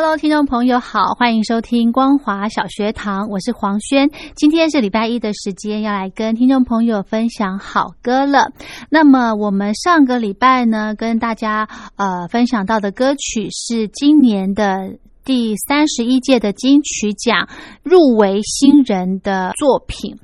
Hello，听众朋友好，欢迎收听光华小学堂，我是黄轩。今天是礼拜一的时间，要来跟听众朋友分享好歌了。那么我们上个礼拜呢，跟大家呃分享到的歌曲是今年的第三十一届的金曲奖入围新人的作品。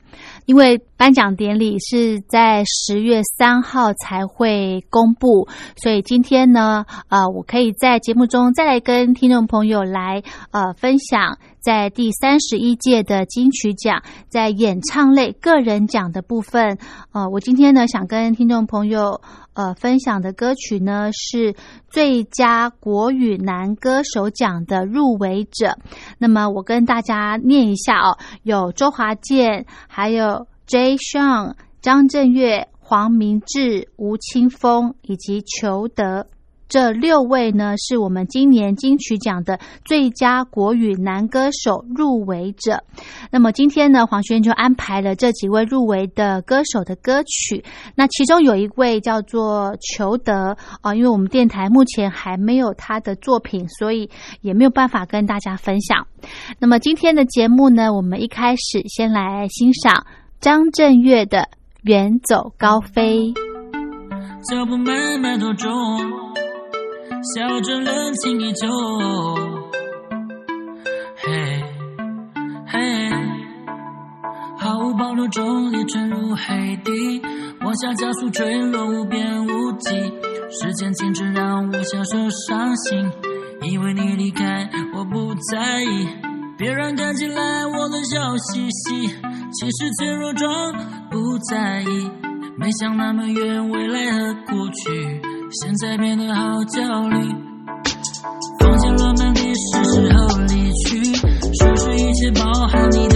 因为颁奖典礼是在十月三号才会公布，所以今天呢，呃，我可以在节目中再来跟听众朋友来呃分享，在第三十一届的金曲奖在演唱类个人奖的部分，呃，我今天呢想跟听众朋友呃分享的歌曲呢是最佳国语男歌手奖的入围者。那么我跟大家念一下哦，有周华健，还有。J. Sean、张震岳、黄明志、吴青峰以及裘德这六位呢，是我们今年金曲奖的最佳国语男歌手入围者。那么今天呢，黄轩就安排了这几位入围的歌手的歌曲。那其中有一位叫做裘德啊，因为我们电台目前还没有他的作品，所以也没有办法跟大家分享。那么今天的节目呢，我们一开始先来欣赏。张震岳的《远走高飞》，脚步慢慢多重，笑着冷清依旧。嘿，嘿，毫无保留中力沉入海底，往下加速坠落无边无际。时间静止让我享受伤心，以为你离开我不在意，别人看起来我的笑嘻嘻。其实脆弱装不在意，没想那么远，未来和过去，现在变得好焦虑。房间乱满地，是时候离去，收拾一切，包含你的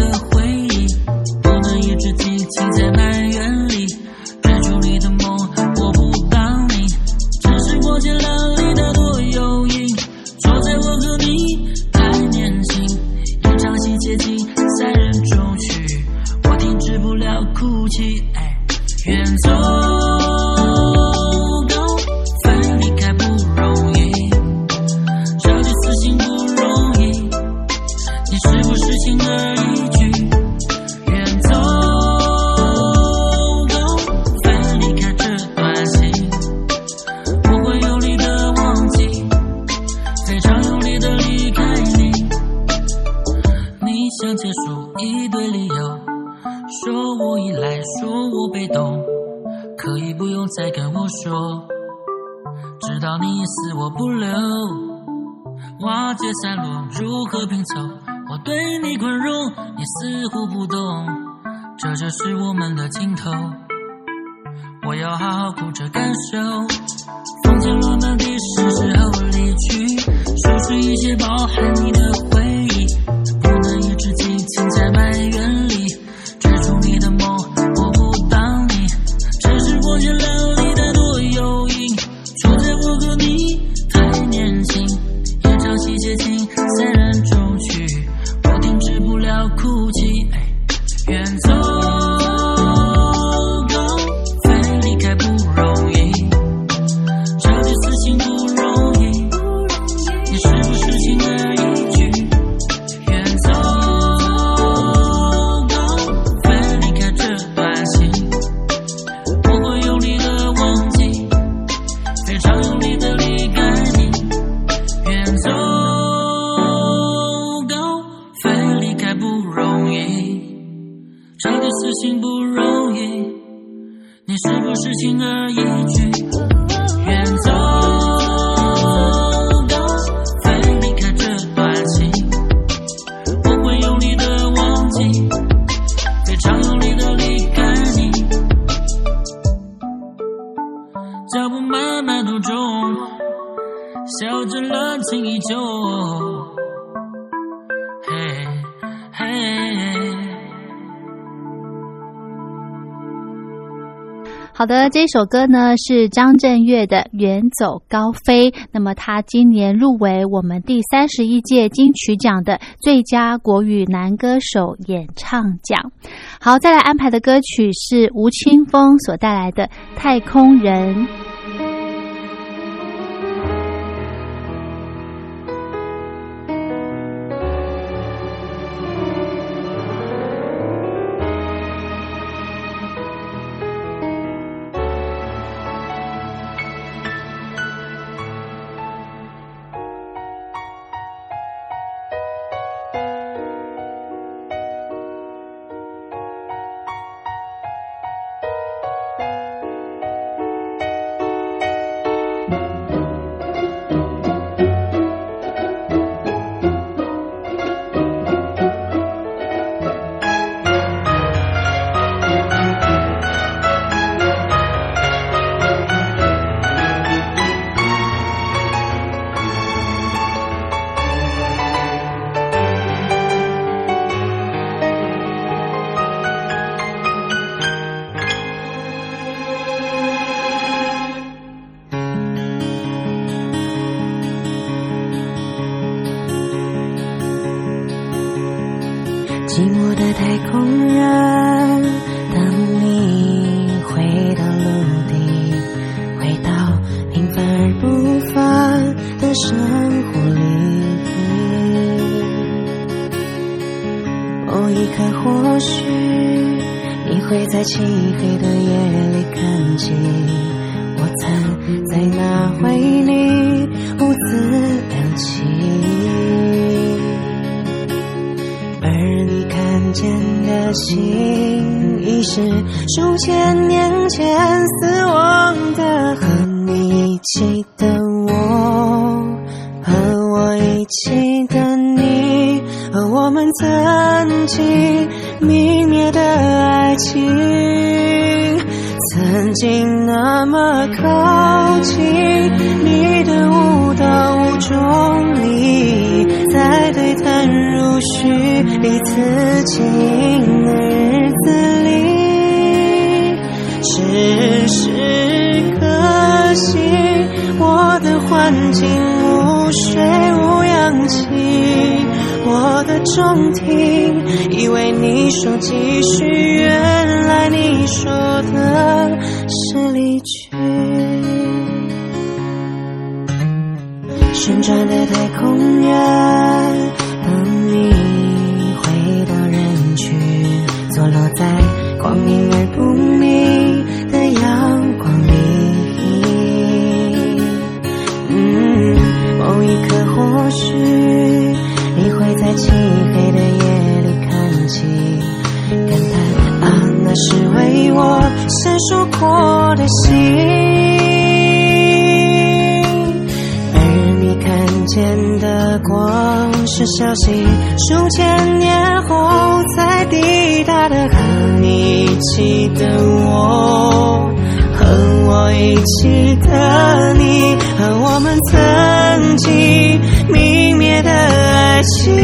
有。说我依赖，说我被动，可以不用再跟我说。知道你死我不留，瓦解散落如何拼凑？我对你宽容，你似乎不懂，这就是我们的尽头。我要好好哭着感受，房间落满地，是时候离去，收拾一切，包含你的回忆，好的，这首歌呢是张震岳的《远走高飞》。那么他今年入围我们第三十一届金曲奖的最佳国语男歌手演唱奖。好，再来安排的歌曲是吴青峰所带来的《太空人》。是数千年前死亡的。和你一起的我，和我一起的你，和我们曾经泯灭的爱情，曾经那么靠近，你的舞蹈无中你，在对谈如许。彼此经营只是可惜我的环境无水无氧气，我的中庭以为你说继续，原来你说的是离去。旋转的太空人，等你。回到人群，坐落在光明而不消息，数千年后才抵达的。和你一起的我，和我一起的你，和我们曾经泯灭的爱情，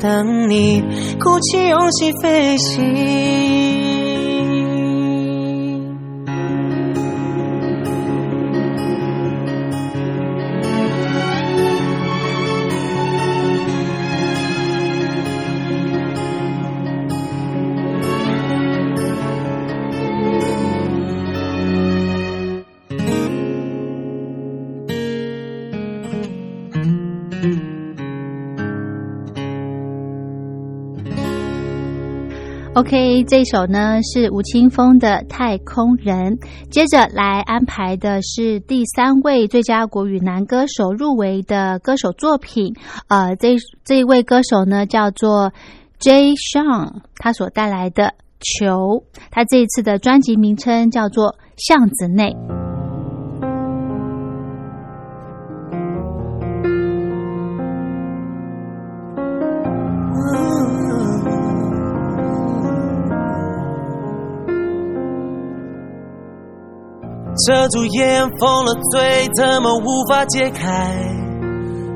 等你鼓起勇气飞行。OK，这首呢是吴青峰的《太空人》。接着来安排的是第三位最佳国语男歌手入围的歌手作品。呃，这这一位歌手呢叫做 J. Sean，他所带来的《球》，他这一次的专辑名称叫做《巷子内》。遮住眼，封了嘴，怎么无法解开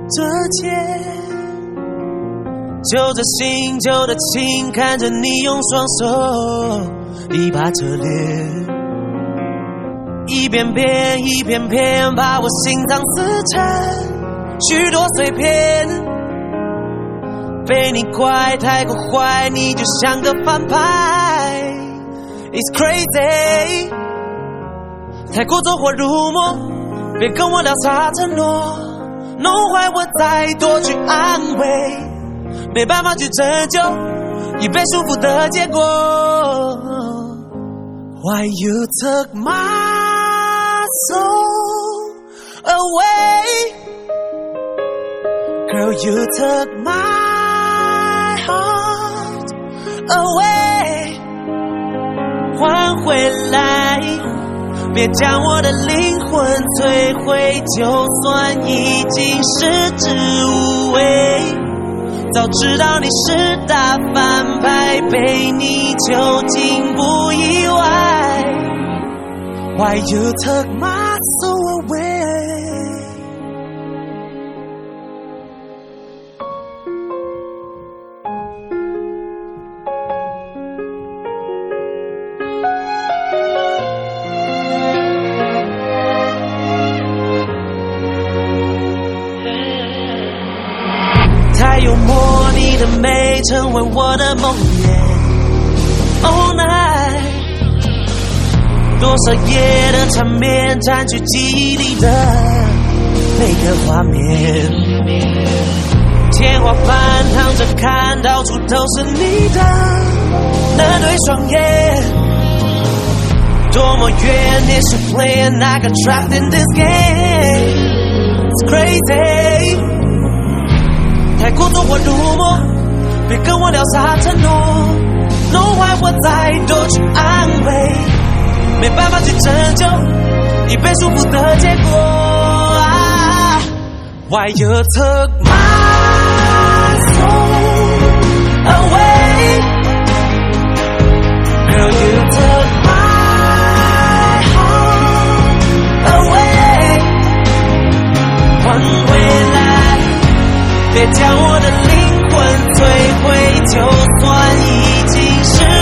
这结？揪着心，揪着情，看着你用双手一把遮脸，一遍遍，一遍遍，把我心脏撕成许多碎片。被你怪太过坏，你就像个反派，It's crazy。太过走火入魔，别跟我聊啥承诺，弄坏我再多去安慰，没办法去拯救已被束缚的结果。Why you took my soul away, girl? You took my heart away，还回来。别将我的灵魂摧毁，就算已经食之无味。早知道你是大反派，被你囚禁不意外。Why you took my 成为我的梦魇，All night，多少夜的缠绵占据记忆里的每个画面，天花板躺着看到处都是你的那对双眼，多么远，It's a plan，I got trapped in this game，It's crazy，太过走火入魔。别跟我聊啥承诺，弄坏我再多去安慰，没办法去拯救已被束缚的结果。Why you took my soul away, girl you took my heart away，还回来，别将我的灵魂。摧会，就算已经是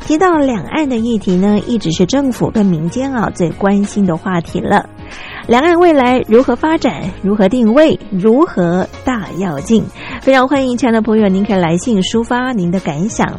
提到两岸的议题呢，一直是政府跟民间啊最关心的话题了。两岸未来如何发展？如何定位？如何大要进？非常欢迎亲爱的朋友，您可以来信抒发您的感想。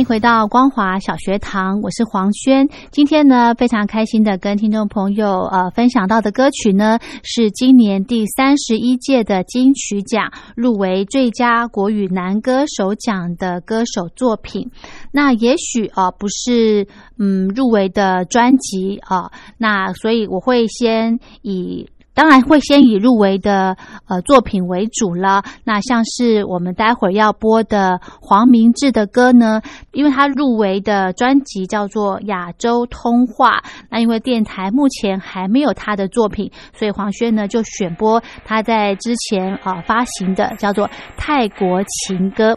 迎回到光华小学堂，我是黄轩。今天呢，非常开心的跟听众朋友呃分享到的歌曲呢，是今年第三十一届的金曲奖入围最佳国语男歌手奖的歌手作品。那也许啊，不是嗯入围的专辑啊，那所以我会先以。当然会先以入围的呃作品为主了。那像是我们待会儿要播的黄明志的歌呢，因为他入围的专辑叫做《亚洲通话》，那因为电台目前还没有他的作品，所以黄轩呢就选播他在之前啊发行的叫做《泰国情歌》，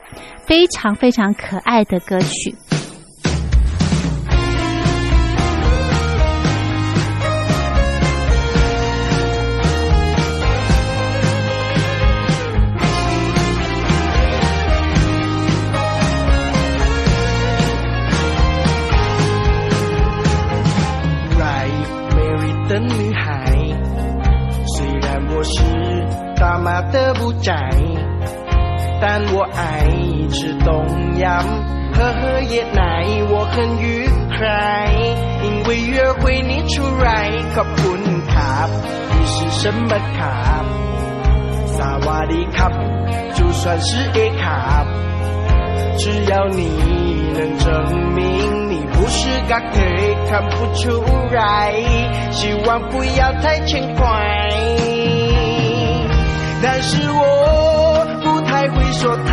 非常非常可爱的歌曲。奶，我很愉快。因为约会你出来，ขอบคุณครับ，你是什么ครับ萨瓦迪卡，就算是 A 卡，只要你能证明你不是个 gay，看不出来，希望不要太轻快。但是我不太会说台，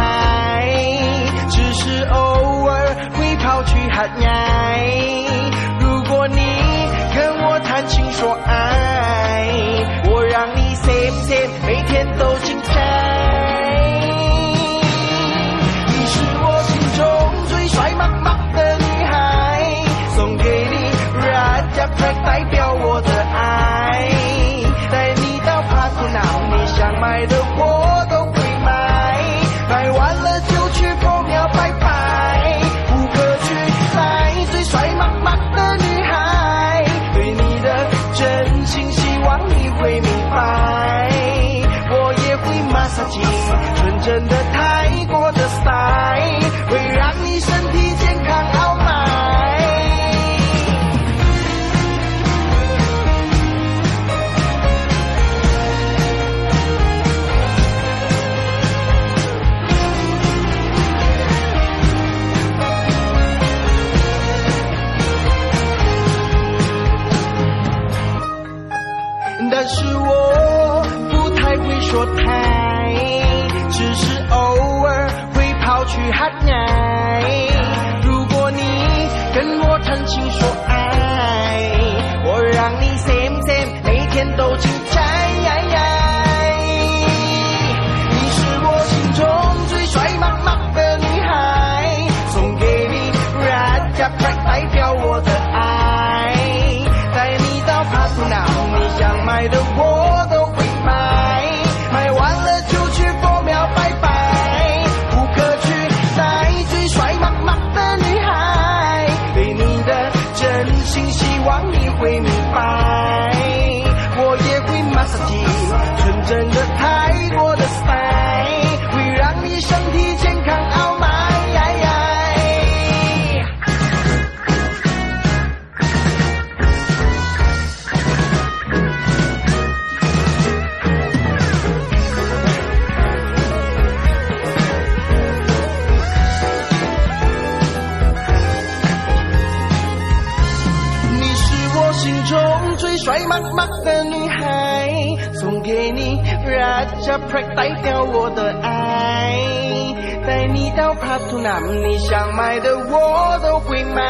只是偶尔 会跑去喊爱。如果你跟我谈情说爱，我让你 same same 太，只是偶尔会跑去喊奶。如果你跟我谈情说爱，我让你 same same 每天都精彩。到帕图南，你想买的我都会买，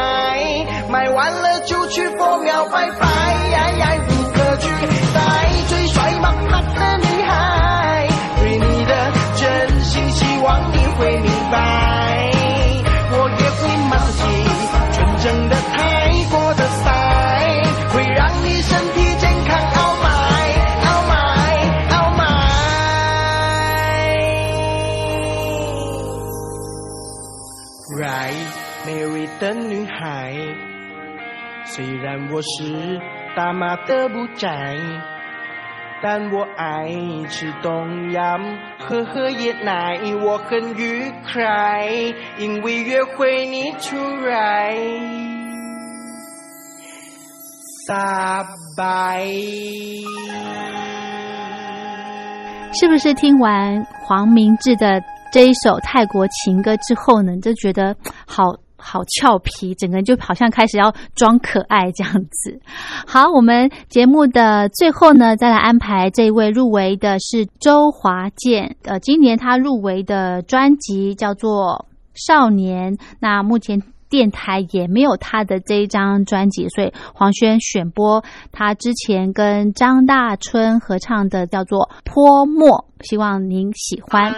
虽然我是大马的不宅。但我爱吃冬阳，喝喝椰奶，我很愉快，因为约会你出来。撒拜。是不是听完黄明志的这一首泰国情歌之后呢，就觉得好好俏皮，整个人就好像开始要装可爱这样子。好，我们节目的最后呢，再来安排这一位入围的是周华健，呃，今年他入围的专辑叫做《少年》，那目前。电台也没有他的这一张专辑，所以黄轩选播他之前跟张大春合唱的叫做《泼墨》，希望您喜欢。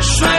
人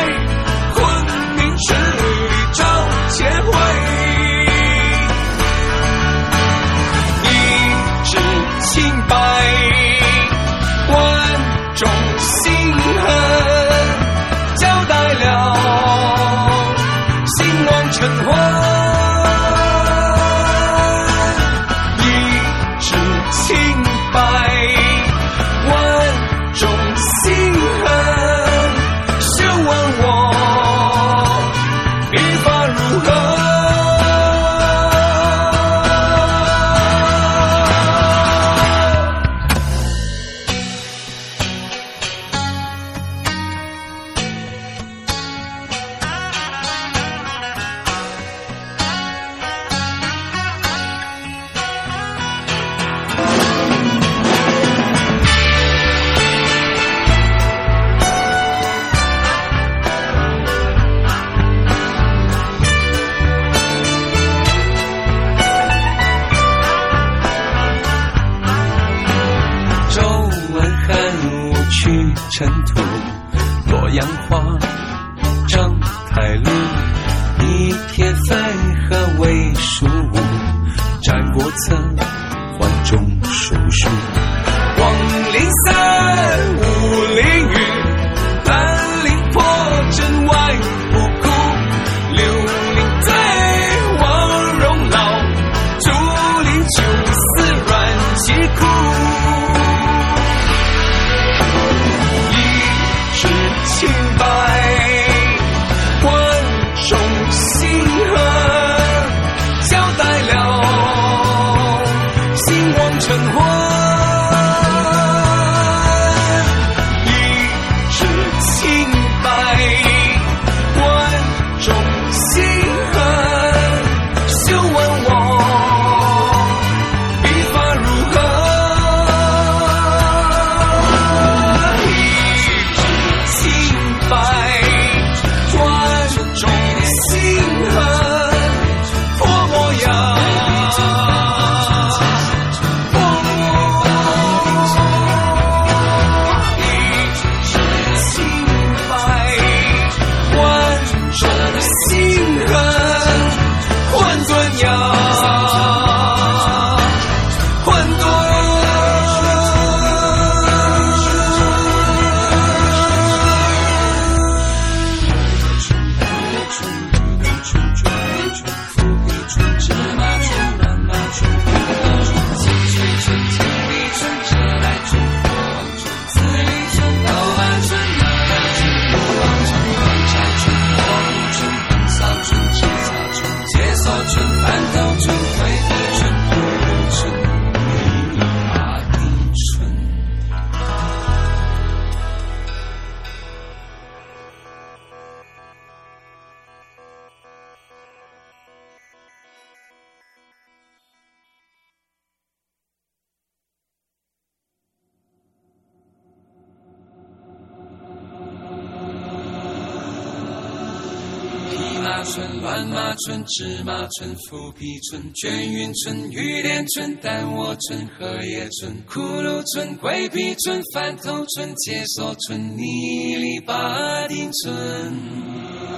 芝麻村、浮皮村、卷云村、玉莲村、丹窝村、荷叶村、骷髅村、龟皮村、翻头村、解锁村、泥里巴丁村。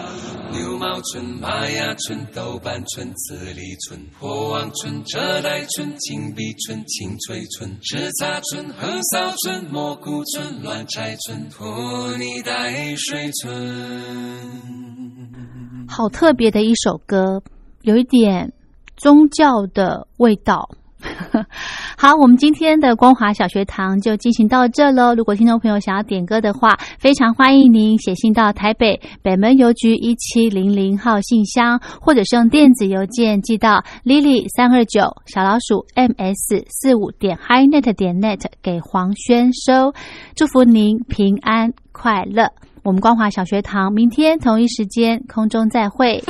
牛毛村、玛雅村、豆瓣村、紫里村、破网村、遮带村、金碧村、青翠村、吃茶村、横扫村、蘑菇村、乱柴村、拖泥带水村。好特别的一首歌，有一点宗教的味道。好，我们今天的光华小学堂就进行到这喽。如果听众朋友想要点歌的话，非常欢迎您写信到台北北门邮局一七零零号信箱，或者是用电子邮件寄到 lily 三二九小老鼠 ms 四五点 hinet 点 net 给黄轩收。祝福您平安快乐。我们光华小学堂明天同一时间空中再会。